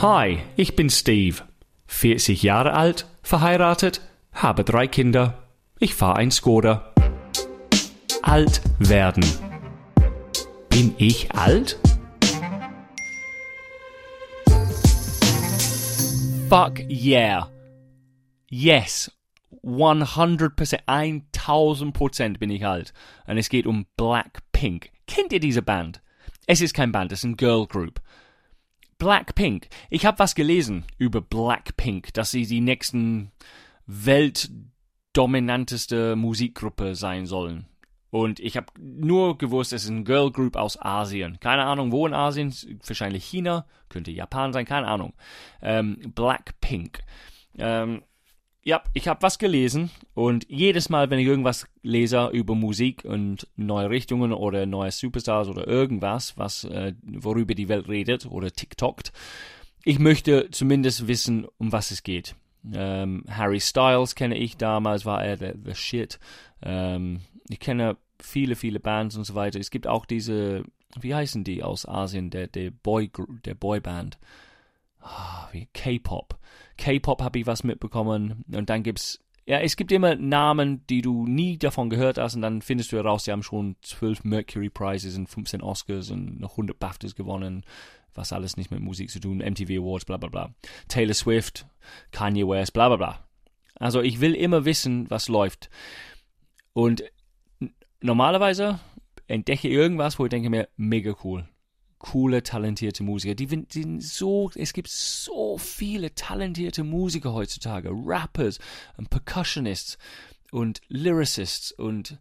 Hi, ich bin Steve. 40 Jahre alt, verheiratet, habe drei Kinder. Ich fahre ein Skoda. Alt werden. Bin ich alt? Fuck yeah. Yes. 100%, 1000% bin ich alt. Und es geht um Blackpink. Kennt ihr diese Band? Es ist kein Band, es ist ein Girl Group. Blackpink. Ich habe was gelesen über Blackpink, dass sie die nächsten weltdominanteste Musikgruppe sein sollen. Und ich habe nur gewusst, es ist ein Girl Group aus Asien. Keine Ahnung, wo in Asien. Wahrscheinlich China, könnte Japan sein, keine Ahnung. Ähm, Blackpink. Ähm, ja, ich habe was gelesen und jedes Mal, wenn ich irgendwas lese über Musik und neue Richtungen oder neue Superstars oder irgendwas, was äh, worüber die Welt redet oder TikTokt, ich möchte zumindest wissen, um was es geht. Ähm, Harry Styles kenne ich damals, war er der, der Shit. Ähm, ich kenne viele, viele Bands und so weiter. Es gibt auch diese, wie heißen die aus Asien, der, der Boy, der Boyband. Ah, wie K-Pop. K-Pop habe ich was mitbekommen. Und dann gibt's, ja, es gibt immer Namen, die du nie davon gehört hast. Und dann findest du heraus, sie haben schon 12 Mercury Prizes und 15 Oscars und noch 100 BAFTAs gewonnen. Was alles nicht mit Musik zu tun. MTV Awards, bla bla bla. Taylor Swift, Kanye West, bla bla bla. Also ich will immer wissen, was läuft. Und normalerweise entdecke ich irgendwas, wo ich denke mir, mega cool. Coole, talentierte Musiker. Die, die so, es gibt so viele talentierte Musiker heutzutage. Rappers und Percussionists und Lyricists und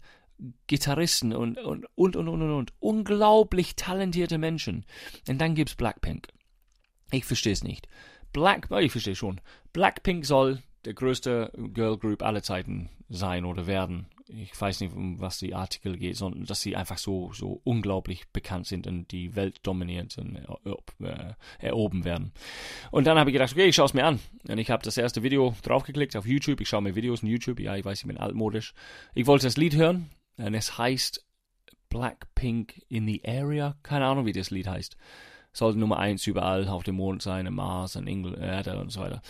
Gitarristen und, und, und, und, und, und. Unglaublich talentierte Menschen. Und dann gibt's Blackpink. Ich verstehe es nicht. Black, ich verstehe schon. Blackpink soll der größte Girl Group aller Zeiten sein oder werden ich weiß nicht, um was die Artikel geht, sondern dass sie einfach so, so unglaublich bekannt sind und die Welt dominiert und äh, erhoben werden. Und dann habe ich gedacht, okay, ich schaue es mir an. Und ich habe das erste Video draufgeklickt auf YouTube. Ich schaue mir Videos in YouTube. Ja, ich weiß, ich bin altmodisch. Ich wollte das Lied hören und es heißt Blackpink in the Area. Keine Ahnung, wie das Lied heißt. Sollte Nummer eins überall auf dem Mond sein, im Mars, in England, Erde und so weiter.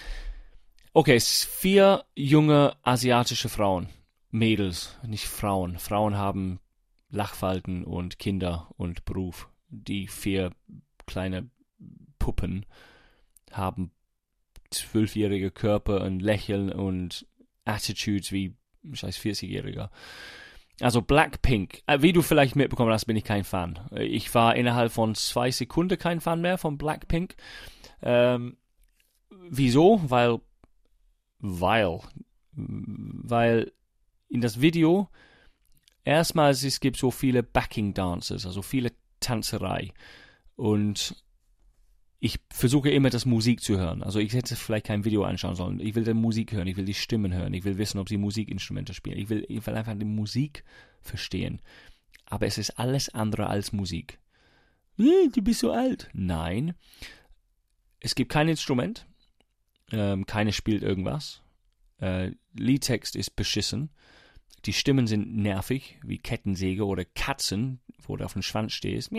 Okay, vier junge asiatische Frauen Mädels, nicht Frauen. Frauen haben Lachfalten und Kinder und Beruf. Die vier kleine Puppen haben zwölfjährige Körper und Lächeln und Attitudes wie scheiß 40-Jähriger. Also Blackpink, äh, wie du vielleicht mitbekommen hast, bin ich kein Fan. Ich war innerhalb von zwei Sekunden kein Fan mehr von Blackpink. Ähm, wieso? Weil, weil, weil in das Video, erstmals es gibt so viele Backing Dancers, also viele Tanzerei. Und ich versuche immer das Musik zu hören. Also ich hätte vielleicht kein Video anschauen sollen. Ich will die Musik hören, ich will die Stimmen hören, ich will wissen, ob sie Musikinstrumente spielen. Ich will, ich will einfach die Musik verstehen. Aber es ist alles andere als Musik. Du bist so alt. Nein. Es gibt kein Instrument. Ähm, keine spielt irgendwas. Äh, Liedtext ist beschissen. Die Stimmen sind nervig, wie Kettensäge oder Katzen, wo du auf dem Schwanz stehst.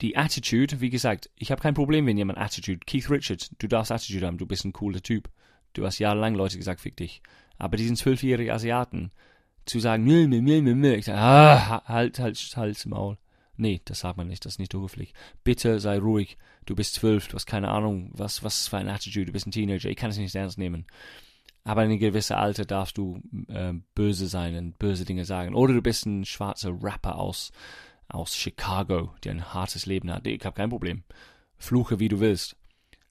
Die Attitude, wie gesagt, ich habe kein Problem, wenn jemand Attitude. Keith Richards, du darfst Attitude haben, du bist ein cooler Typ. Du hast jahrelang Leute gesagt, fick dich. Aber diesen zwölfjährigen Asiaten, zu sagen, mö, mö, mö, mö, mö, ich sag, ah, halt, halt, halt, Maul. Nee, das sagt man nicht, das ist nicht höflich. Bitte sei ruhig. Du bist zwölf, du hast keine Ahnung, was, was für eine Attitude, du bist ein Teenager, ich kann es nicht ernst nehmen. Aber in einem gewissen Alter darfst du äh, böse sein und böse Dinge sagen. Oder du bist ein schwarzer Rapper aus, aus Chicago, der ein hartes Leben hat. Ich habe kein Problem. Fluche, wie du willst.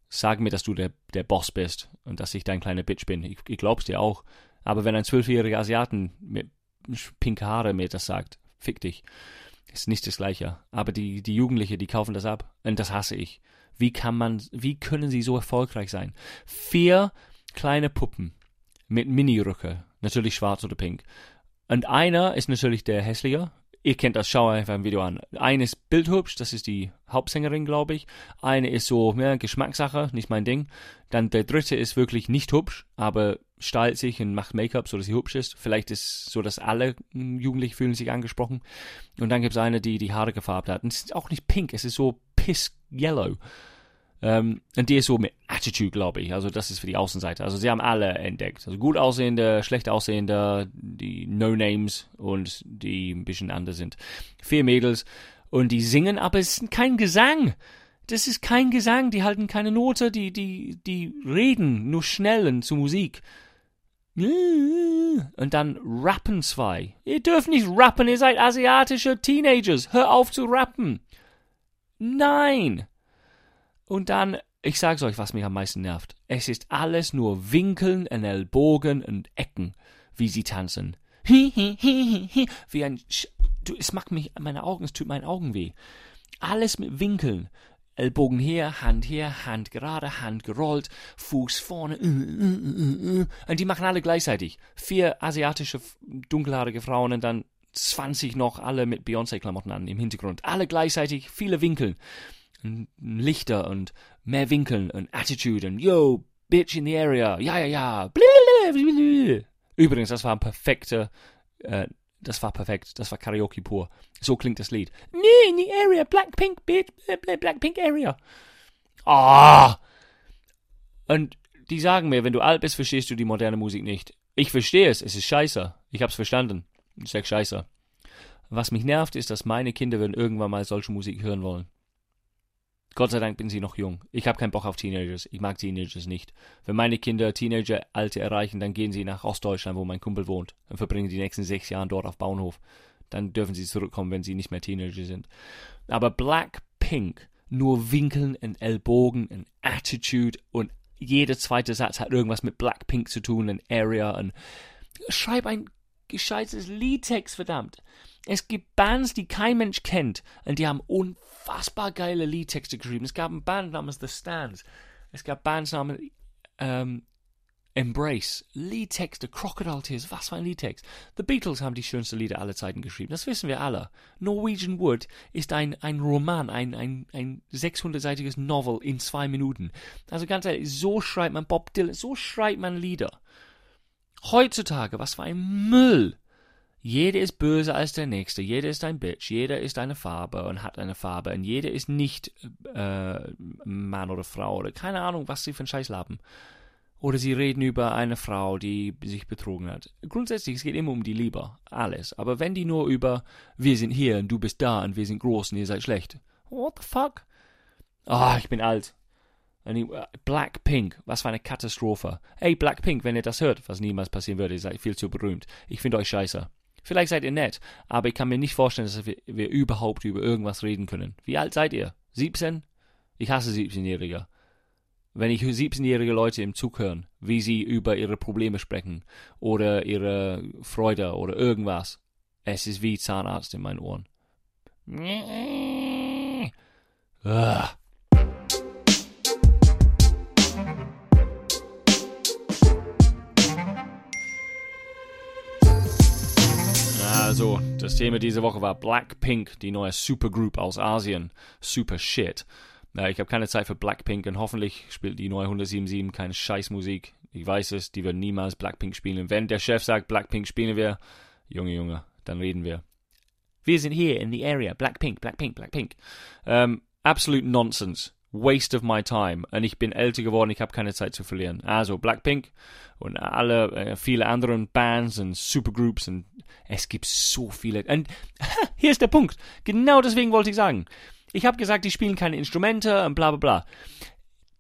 Sag mir, dass du der, der Boss bist und dass ich dein kleiner Bitch bin. Ich, ich glaub's dir auch. Aber wenn ein zwölfjähriger Asiaten mit pinke Haare mir das sagt, fick dich. Ist nicht das Gleiche. Aber die, die Jugendliche, die kaufen das ab. Und das hasse ich. Wie kann man, wie können sie so erfolgreich sein? Vier kleine Puppen mit Mini-Rücke, natürlich schwarz oder pink. Und einer ist natürlich der hässliche. Ihr kennt das, schau einfach ein Video an. Eine ist bildhübsch, das ist die Hauptsängerin, glaube ich. Eine ist so, ja, Geschmackssache, nicht mein Ding. Dann der dritte ist wirklich nicht hübsch, aber stylt sich und macht Make-up, so dass sie hübsch ist. Vielleicht ist so, dass alle Jugendlichen fühlen sich angesprochen. Und dann gibt es eine, die die Haare gefärbt hat. Und es ist auch nicht pink, es ist so piss yellow. Ähm, und die ist so mit Attitude, glaube ich. Also das ist für die Außenseite. Also sie haben alle entdeckt. Also gut aussehende, schlecht aussehende, die No-Names und die ein bisschen anders sind. Vier Mädels und die singen, aber es ist kein Gesang. Das ist kein Gesang, die halten keine Note, die, die, die reden nur schnell und zu Musik. Und dann rappen zwei. Ihr dürft nicht rappen, ihr seid asiatische Teenagers. Hör auf zu rappen. Nein. Und dann, ich sag's euch, was mich am meisten nervt. Es ist alles nur Winkeln und Ellbogen und Ecken, wie sie tanzen. Wie ein, Sch du, es macht mich, meine Augen, es tut meinen Augen weh. Alles mit Winkeln. Ellbogen her, Hand her, Hand gerade, Hand gerollt, Fuß vorne. Und die machen alle gleichzeitig. Vier asiatische, dunkelhaarige Frauen und dann 20 noch, alle mit Beyoncé-Klamotten an im Hintergrund. Alle gleichzeitig, viele Winkeln. Lichter und mehr Winkeln und Attitude und Yo, Bitch in the area, ja, ja, ja. Übrigens, das war ein perfekter, äh, das war perfekt, das war Karaoke pur. So klingt das Lied. Nee, in the area, Blackpink, Bitch, Blackpink Area. Ah! Und die sagen mir, wenn du alt bist, verstehst du die moderne Musik nicht. Ich verstehe es, es ist scheiße. Ich hab's verstanden. Ich sag scheiße. Was mich nervt, ist, dass meine Kinder werden irgendwann mal solche Musik hören wollen. Gott sei Dank bin sie noch jung. Ich habe keinen Bock auf Teenagers. Ich mag Teenagers nicht. Wenn meine Kinder Teenager-Alte erreichen, dann gehen sie nach Ostdeutschland, wo mein Kumpel wohnt, und verbringen die nächsten sechs Jahre dort auf Bauernhof. Dann dürfen sie zurückkommen, wenn sie nicht mehr Teenager sind. Aber Blackpink, nur Winkeln und Ellbogen und Attitude und jeder zweite Satz hat irgendwas mit Blackpink zu tun und Area und schreib ein gescheites Liedtext, verdammt. Es gibt Bands, die kein Mensch kennt und die haben unfassbar geile Liedtexte geschrieben. Es gab eine Band namens The Stands. Es gab Bands namens ähm, Embrace, Liedtexte, Crocodile Tears, was für ein Liedtext. The Beatles haben die schönsten Lieder aller Zeiten geschrieben, das wissen wir alle. Norwegian Wood ist ein, ein Roman, ein, ein, ein 600-seitiges Novel in zwei Minuten. Also ganz ehrlich, so schreibt man Bob Dylan, so schreibt man Lieder. Heutzutage, was für ein Müll. Jeder ist böse als der Nächste, jeder ist ein Bitch, jeder ist eine Farbe und hat eine Farbe und jeder ist nicht äh, Mann oder Frau oder keine Ahnung, was sie für einen Scheiß haben. Oder sie reden über eine Frau, die sich betrogen hat. Grundsätzlich, es geht immer um die Liebe, alles. Aber wenn die nur über wir sind hier und du bist da und wir sind groß und ihr seid schlecht. What the fuck? Ah, oh, ich bin alt. Blackpink, was für eine Katastrophe. Ey, Blackpink, wenn ihr das hört, was niemals passieren würde, ihr seid viel zu berühmt. Ich finde euch scheiße. Vielleicht seid ihr nett, aber ich kann mir nicht vorstellen, dass wir, wir überhaupt über irgendwas reden können. Wie alt seid ihr? 17? Ich hasse 17-Jährige. Wenn ich 17-jährige Leute im Zug hören, wie sie über ihre Probleme sprechen oder ihre Freude oder irgendwas, es ist wie Zahnarzt in meinen Ohren. Ugh. Also, das Thema diese Woche war Blackpink, die neue Supergroup aus Asien. Super Shit. Ich habe keine Zeit für Blackpink und hoffentlich spielt die neue 177 keine Scheißmusik. Ich weiß es, die werden niemals Blackpink spielen. Wenn der Chef sagt, Blackpink spielen wir, Junge, Junge, dann reden wir. Wir sind hier in the area. Blackpink, Blackpink, Blackpink. Ähm, absolute Nonsense. Waste of my time. Und ich bin älter geworden, ich habe keine Zeit zu verlieren. Also Blackpink und alle, äh, viele anderen Bands und Supergroups und es gibt so viele. Und hier ist der Punkt. Genau deswegen wollte ich sagen. Ich habe gesagt, die spielen keine Instrumente und bla bla bla.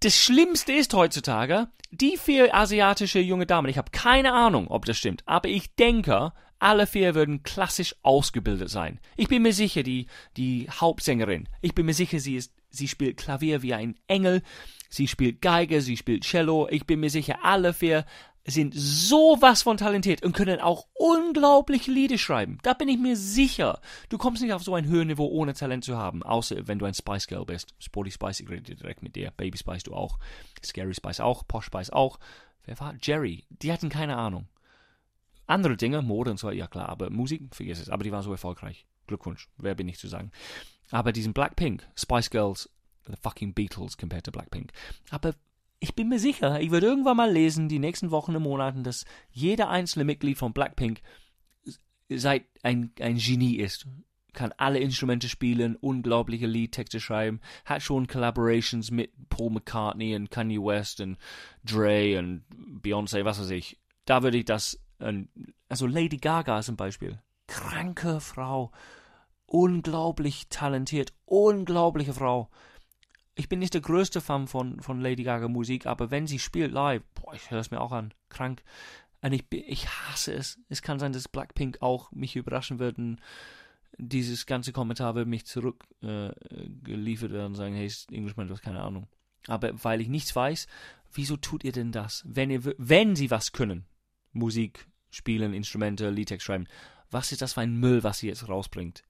Das Schlimmste ist heutzutage, die vier asiatische junge Damen, ich habe keine Ahnung, ob das stimmt, aber ich denke, alle vier würden klassisch ausgebildet sein. Ich bin mir sicher, die, die Hauptsängerin, ich bin mir sicher, sie ist Sie spielt Klavier wie ein Engel. Sie spielt Geige, sie spielt Cello. Ich bin mir sicher, alle vier sind sowas von talentiert und können auch unglaublich Lieder schreiben. Da bin ich mir sicher. Du kommst nicht auf so ein Höhenniveau ohne Talent zu haben, außer wenn du ein Spice Girl bist. Sporty Spice, ich rede direkt mit dir. Baby Spice du auch. Scary Spice auch. Posh Spice auch. Wer war? Jerry. Die hatten keine Ahnung. Andere Dinge, Mode und so, ja klar, aber Musik, vergiss es. Aber die waren so erfolgreich. Glückwunsch. Wer bin ich zu sagen? Aber diesen Blackpink, Spice Girls, the fucking Beatles compared to Blackpink. Aber ich bin mir sicher, ich werde irgendwann mal lesen, die nächsten Wochen und Monaten, dass jeder einzelne Mitglied von Blackpink seit ein, ein Genie ist. kann alle Instrumente spielen, unglaubliche Liedtexte schreiben, hat schon Collaborations mit Paul McCartney und Kanye West und Dre und Beyoncé, was weiß ich. Da würde ich das, also Lady Gaga zum Beispiel, kranke Frau, unglaublich talentiert, unglaubliche Frau. Ich bin nicht der größte Fan von, von Lady Gaga Musik, aber wenn sie spielt live, boah, ich höre es mir auch an, krank. Und ich, ich hasse es. Es kann sein, dass Blackpink auch mich überraschen wird und dieses ganze Kommentar wird mich zurückgeliefert äh, werden und sagen, hey, Englishman, du hast keine Ahnung. Aber weil ich nichts weiß, wieso tut ihr denn das? Wenn ihr, wenn sie was können, Musik spielen, Instrumente, Liedtext schreiben, was ist das für ein Müll, was sie jetzt rausbringt?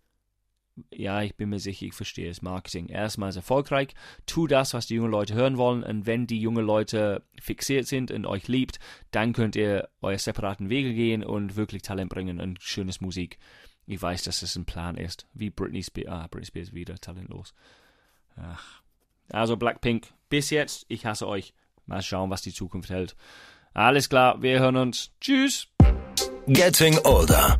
Ja, ich bin mir sicher, ich verstehe es. Marketing. Erstmal ist erfolgreich. Tu das, was die jungen Leute hören wollen. Und wenn die jungen Leute fixiert sind und euch liebt, dann könnt ihr eure separaten Wege gehen und wirklich Talent bringen und schönes Musik. Ich weiß, dass es ein Plan ist. Wie Britney Spears. Ah, Britney Spears wieder talentlos. Ach. Also Blackpink, bis jetzt, ich hasse euch. Mal schauen, was die Zukunft hält. Alles klar, wir hören uns. Tschüss. Getting Older.